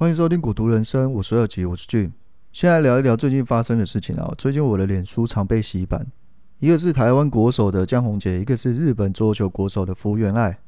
欢迎收听《股徒人生》，我是二集，我是俊。先来聊一聊最近发生的事情啊。最近我的脸书常被洗版，一个是台湾国手的江宏杰，一个是日本桌球国手的福原爱。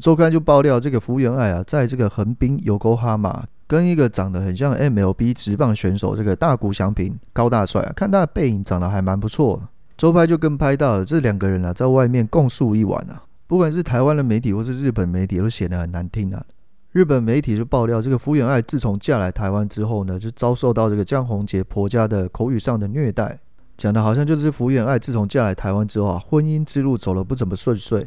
周刊就爆料，这个福原爱啊，在这个横滨有沟哈马，跟一个长得很像 MLB 职棒选手这个大谷翔平高大帅啊，看他的背影长得还蛮不错。周拍就跟拍到了这两个人啊，在外面共宿一晚啊。不管是台湾的媒体或是日本媒体，都写得很难听啊。日本媒体就爆料，这个福原爱自从嫁来台湾之后呢，就遭受到这个江宏杰婆家的口语上的虐待，讲的好像就是福原爱自从嫁来台湾之后啊，婚姻之路走得不怎么顺遂。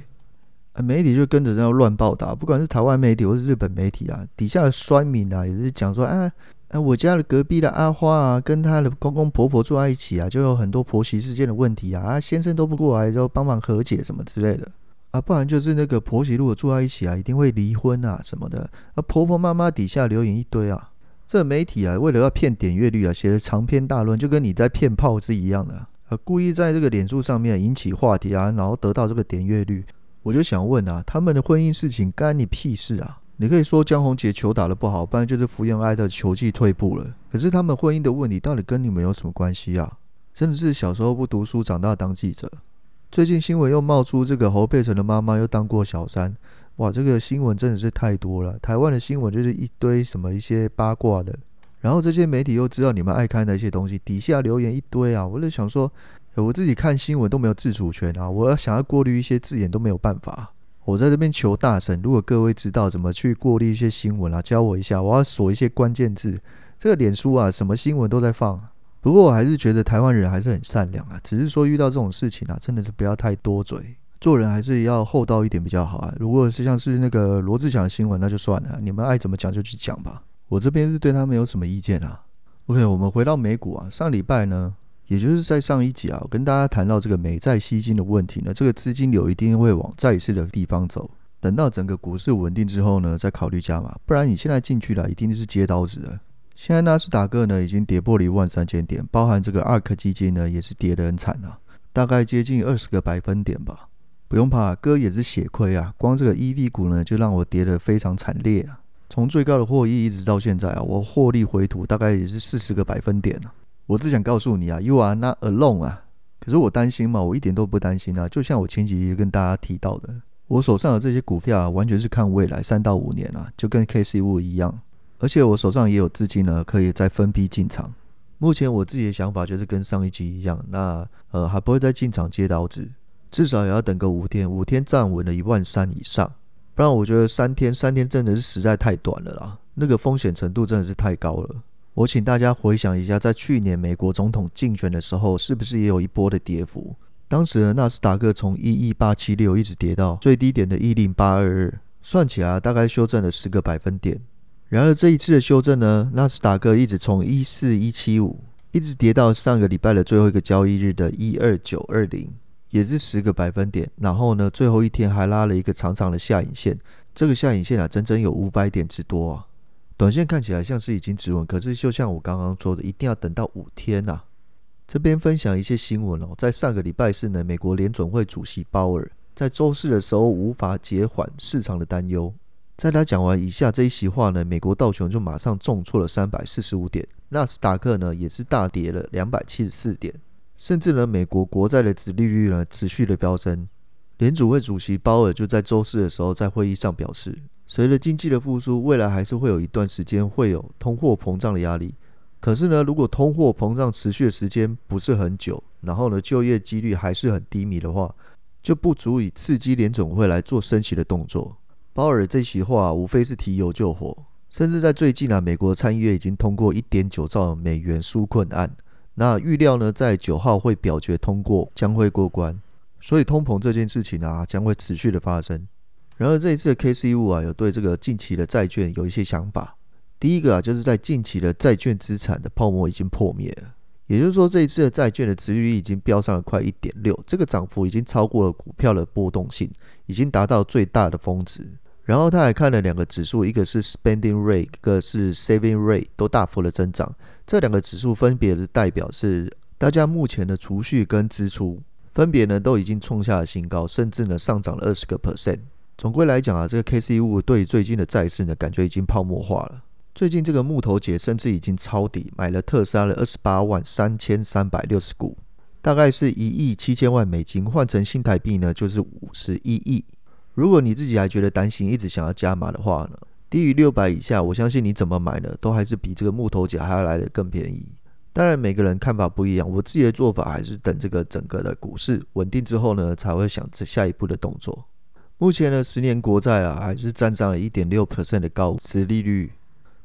媒体就跟着这样乱报道，不管是台湾媒体或是日本媒体啊，底下的酸民啊，也是讲说，啊，啊，我家的隔壁的阿花啊，跟她的公公婆婆住在一起啊，就有很多婆媳之间的问题啊，啊，先生都不过来，就帮忙和解什么之类的。啊，不然就是那个婆媳如果住在一起啊，一定会离婚啊什么的。啊，婆婆妈妈底下留言一堆啊，这媒体啊，为了要骗点阅率啊，写的长篇大论，就跟你在骗炮是一样的啊，故意在这个脸书上面引起话题啊，然后得到这个点阅率。我就想问啊，他们的婚姻事情干你屁事啊？你可以说江宏杰球打得不好，不然就是福原爱的球技退步了。可是他们婚姻的问题到底跟你们有什么关系啊？真的是小时候不读书，长大当记者。最近新闻又冒出这个侯佩岑的妈妈又当过小三，哇，这个新闻真的是太多了。台湾的新闻就是一堆什么一些八卦的，然后这些媒体又知道你们爱看的一些东西，底下留言一堆啊。我就想说，我自己看新闻都没有自主权啊，我要想要过滤一些字眼都没有办法。我在这边求大神，如果各位知道怎么去过滤一些新闻啊，教我一下，我要锁一些关键字。这个脸书啊，什么新闻都在放。不过我还是觉得台湾人还是很善良啊，只是说遇到这种事情啊，真的是不要太多嘴，做人还是要厚道一点比较好啊。如果是像是那个罗志祥新闻，那就算了，你们爱怎么讲就去讲吧，我这边是对他没有什么意见啊。OK，我们回到美股啊，上礼拜呢，也就是在上一集啊，我跟大家谈到这个美债吸金的问题呢，这个资金流一定会往债市的地方走，等到整个股市稳定之后呢，再考虑加码，不然你现在进去了，一定是接刀子的。现在纳斯达克呢已经跌破了一万三千点，包含这个 ARK 基金呢也是跌得很惨啊，大概接近二十个百分点吧。不用怕，哥也是血亏啊，光这个 EV 股呢就让我跌得非常惨烈啊。从最高的获益一直到现在啊，我获利回吐大概也是四十个百分点啊。我只想告诉你啊，You are not alone 啊。可是我担心嘛，我一点都不担心啊。就像我前几集跟大家提到的，我手上的这些股票啊，完全是看未来三到五年啊，就跟 KC 五一样。而且我手上也有资金呢，可以再分批进场。目前我自己的想法就是跟上一集一样，那呃还不会再进场接刀子，至少也要等个五天，五天站稳了一万三以上，不然我觉得三天三天真的是实在太短了啦，那个风险程度真的是太高了。我请大家回想一下，在去年美国总统竞选的时候，是不是也有一波的跌幅？当时纳斯达克从一一八七六一直跌到最低点的一零八二二，算起来大概修正了十个百分点。然而这一次的修正呢，纳斯达克一直从一四一七五一直跌到上个礼拜的最后一个交易日的一二九二零，也是十个百分点。然后呢，最后一天还拉了一个长长的下影线，这个下影线啊，整整有五百点之多啊。短线看起来像是已经止稳，可是就像我刚刚说的，一定要等到五天呐、啊。这边分享一些新闻哦，在上个礼拜四呢，美国联准会主席鲍尔在周四的时候无法减缓市场的担忧。在他讲完以下这一席话呢，美国道琼就马上重挫了三百四十五点，纳斯达克呢也是大跌了两百七十四点，甚至呢美国国债的殖利率呢持续的飙升。联储会主席鲍尔就在周四的时候在会议上表示，随着经济的复苏，未来还是会有一段时间会有通货膨胀的压力。可是呢，如果通货膨胀持续的时间不是很久，然后呢就业几率还是很低迷的话，就不足以刺激联总会来做升息的动作。鲍尔这席话无非是提油救火，甚至在最近啊，美国参议院已经通过一点九兆美元纾困案，那预料呢，在九号会表决通过，将会过关，所以通膨这件事情啊，将会持续的发生。然而这一次的 KC Wood 啊，有对这个近期的债券有一些想法。第一个啊，就是在近期的债券资产的泡沫已经破灭了。也就是说，这一次的债券的殖利率已经飙上了快一点六，这个涨幅已经超过了股票的波动性，已经达到最大的峰值。然后他还看了两个指数，一个是 spending rate，一个是 saving rate，都大幅的增长。这两个指数分别是代表是大家目前的储蓄跟支出，分别呢都已经创下了新高，甚至呢上涨了二十个 percent。总归来讲啊，这个 K C U 对最近的债市呢，感觉已经泡沫化了。最近这个木头姐甚至已经抄底，买了特斯拉的二十八万三千三百六十股，大概是一亿七千万美金，换成新台币呢就是五十一亿。如果你自己还觉得担心，一直想要加码的话呢，低于六百以下，我相信你怎么买呢，都还是比这个木头姐还要来得更便宜。当然每个人看法不一样，我自己的做法还是等这个整个的股市稳定之后呢，才会想这下一步的动作。目前呢，十年国债啊还是站上了一点六 percent 的高值利率。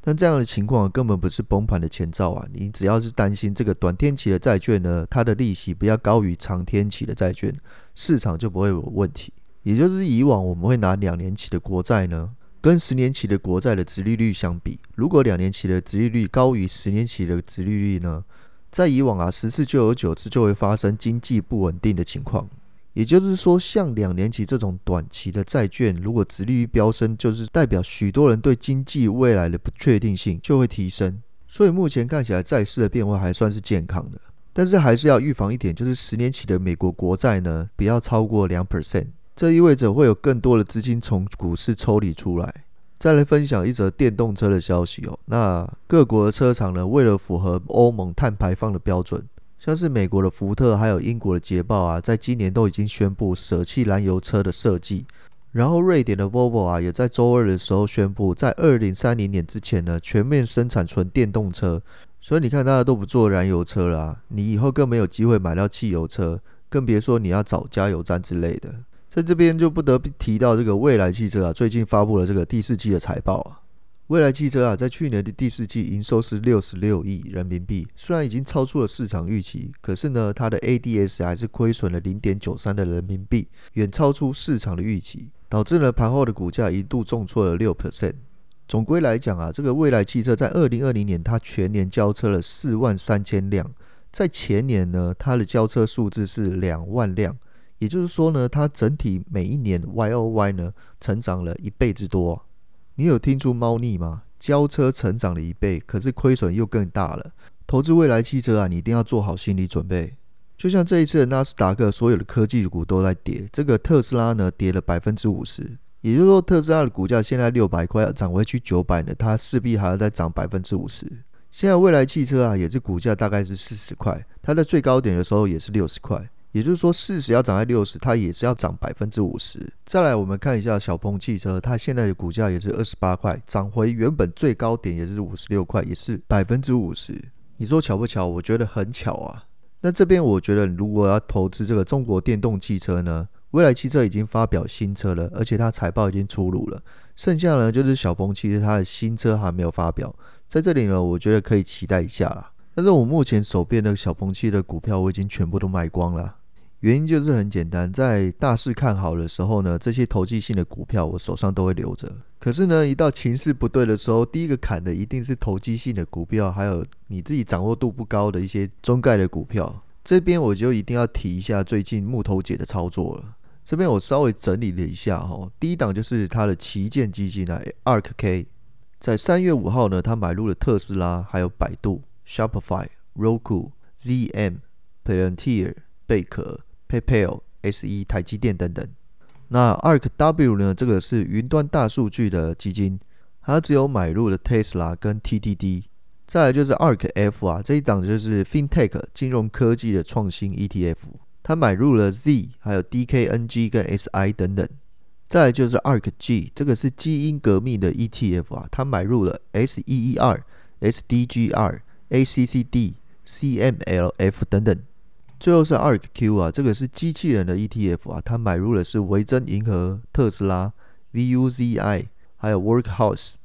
但这样的情况根本不是崩盘的前兆啊！你只要是担心这个短天期的债券呢，它的利息不要高于长天期的债券，市场就不会有问题。也就是以往我们会拿两年期的国债呢，跟十年期的国债的殖利率相比，如果两年期的殖利率高于十年期的殖利率呢，在以往啊，十次就有九次就会发生经济不稳定的情况。也就是说，像两年期这种短期的债券，如果殖利率飙升，就是代表许多人对经济未来的不确定性就会提升。所以目前看起来债市的变化还算是健康的，但是还是要预防一点，就是十年期的美国国债呢，不要超过两 percent，这意味着会有更多的资金从股市抽离出来。再来分享一则电动车的消息哦，那各国的车厂呢，为了符合欧盟碳排放的标准。像是美国的福特，还有英国的捷豹啊，在今年都已经宣布舍弃燃油车的设计。然后瑞典的 Volvo 啊，也在周二的时候宣布，在二零三零年之前呢，全面生产纯电动车。所以你看，大家都不做燃油车了啊，你以后更没有机会买到汽油车，更别说你要找加油站之类的。在这边就不得不提到这个蔚来汽车啊，最近发布了这个第四季的财报啊。蔚来汽车啊，在去年的第四季营收是六十六亿人民币，虽然已经超出了市场预期，可是呢，它的 ADS 还是亏损了零点九三的人民币，远超出市场的预期，导致呢盘后的股价一度重挫了六 percent。总归来讲啊，这个蔚来汽车在二零二零年它全年交车了四万三千辆，在前年呢，它的交车数字是两万辆，也就是说呢，它整体每一年 YOY 呢成长了一倍之多。你有听出猫腻吗？交车成长了一倍，可是亏损又更大了。投资未来汽车啊，你一定要做好心理准备。就像这一次的纳斯达克，所有的科技股都在跌，这个特斯拉呢跌了百分之五十，也就是说特斯拉的股价现在六百块涨回去九百呢，它势必还要再涨百分之五十。现在未来汽车啊，也是股价大概是四十块，它在最高点的时候也是六十块。也就是说，四十要涨在六十，它也是要涨百分之五十。再来，我们看一下小鹏汽车，它现在的股价也是二十八块，涨回原本最高点也是五十六块，也是百分之五十。你说巧不巧？我觉得很巧啊。那这边我觉得，如果要投资这个中国电动汽车呢，蔚来汽车已经发表新车了，而且它财报已经出炉了。剩下呢就是小鹏汽车，它的新车还没有发表，在这里呢，我觉得可以期待一下啦。但是我目前手边的小鹏汽车的股票我已经全部都卖光了。原因就是很简单，在大势看好的时候呢，这些投机性的股票我手上都会留着。可是呢，一到情势不对的时候，第一个砍的一定是投机性的股票，还有你自己掌握度不高的一些中概的股票。这边我就一定要提一下最近木头姐的操作了。这边我稍微整理了一下哈，第一档就是它的旗舰基金啊，ARKK，在三月五号呢，他买入了特斯拉，还有百度、Shopify、Roku、ZM、Palantir、贝壳。PayPal、SE、台积电等等。那 ARKW 呢？这个是云端大数据的基金，它只有买入了 Tesla 跟 TDD。再来就是 ARKF 啊，这一档就是 FinTech 金融科技的创新 ETF，它买入了 Z，还有 DKNG 跟 SI 等等。再来就是 ARKG，这个是基因革命的 ETF 啊，它买入了 SEER、SDGR、ACCD、CMLF 等等。最后是 ARKQ 啊，这个是机器人的 ETF 啊，它买入的是维珍银河、特斯拉、VUZI，还有 Workhouse。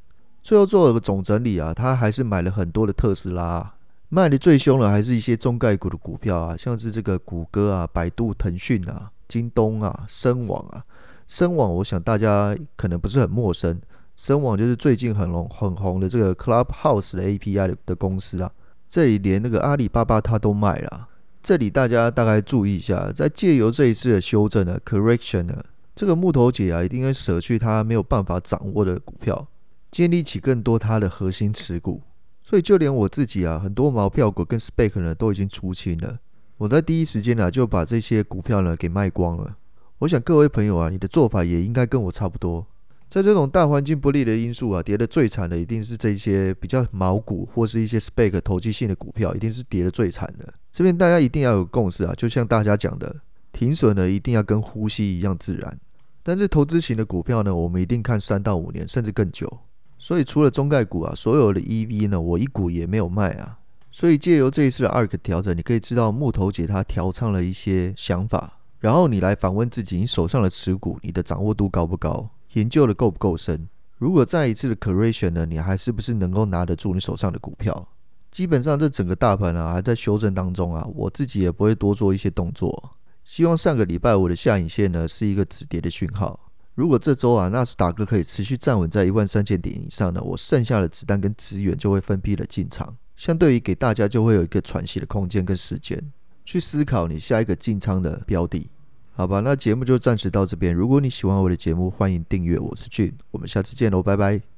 最后做了个总整理啊，他还是买了很多的特斯拉啊，卖的最凶的还是一些中概股的股票啊，像是这个谷歌啊、百度、腾讯啊、京东啊、深网啊。深网我想大家可能不是很陌生，深网就是最近很红很红的这个 Clubhouse 的 API 的公司啊，这里连那个阿里巴巴它都卖了。这里大家大概注意一下，在借由这一次的修正呢，correction 呢，这个木头姐啊，一定会舍去她没有办法掌握的股票，建立起更多她的核心持股。所以就连我自己啊，很多毛票股跟 spec 呢都已经出清了。我在第一时间啊就把这些股票呢给卖光了。我想各位朋友啊，你的做法也应该跟我差不多。在这种大环境不利的因素啊，跌得最惨的一定是这些比较毛股或是一些 spec 投机性的股票，一定是跌得最惨的。这边大家一定要有共识啊，就像大家讲的，停损呢一定要跟呼吸一样自然。但是投资型的股票呢，我们一定看三到五年，甚至更久。所以除了中概股啊，所有的 EV 呢，我一股也没有卖啊。所以借由这一次的 ARK 调整，你可以知道木头姐她调畅了一些想法，然后你来反问自己，你手上的持股，你的掌握度高不高？研究的够不够深？如果再一次的 correction 呢，你还是不是能够拿得住你手上的股票？基本上这整个大盘啊还在修正当中啊，我自己也不会多做一些动作。希望上个礼拜我的下影线呢是一个止跌的讯号。如果这周啊纳斯达克可以持续站稳在一万三千点以上呢，我剩下的子弹跟资源就会分批的进场。相对于给大家就会有一个喘息的空间跟时间，去思考你下一个进仓的标的，好吧？那节目就暂时到这边。如果你喜欢我的节目，欢迎订阅。我是俊我们下次见喽，拜拜。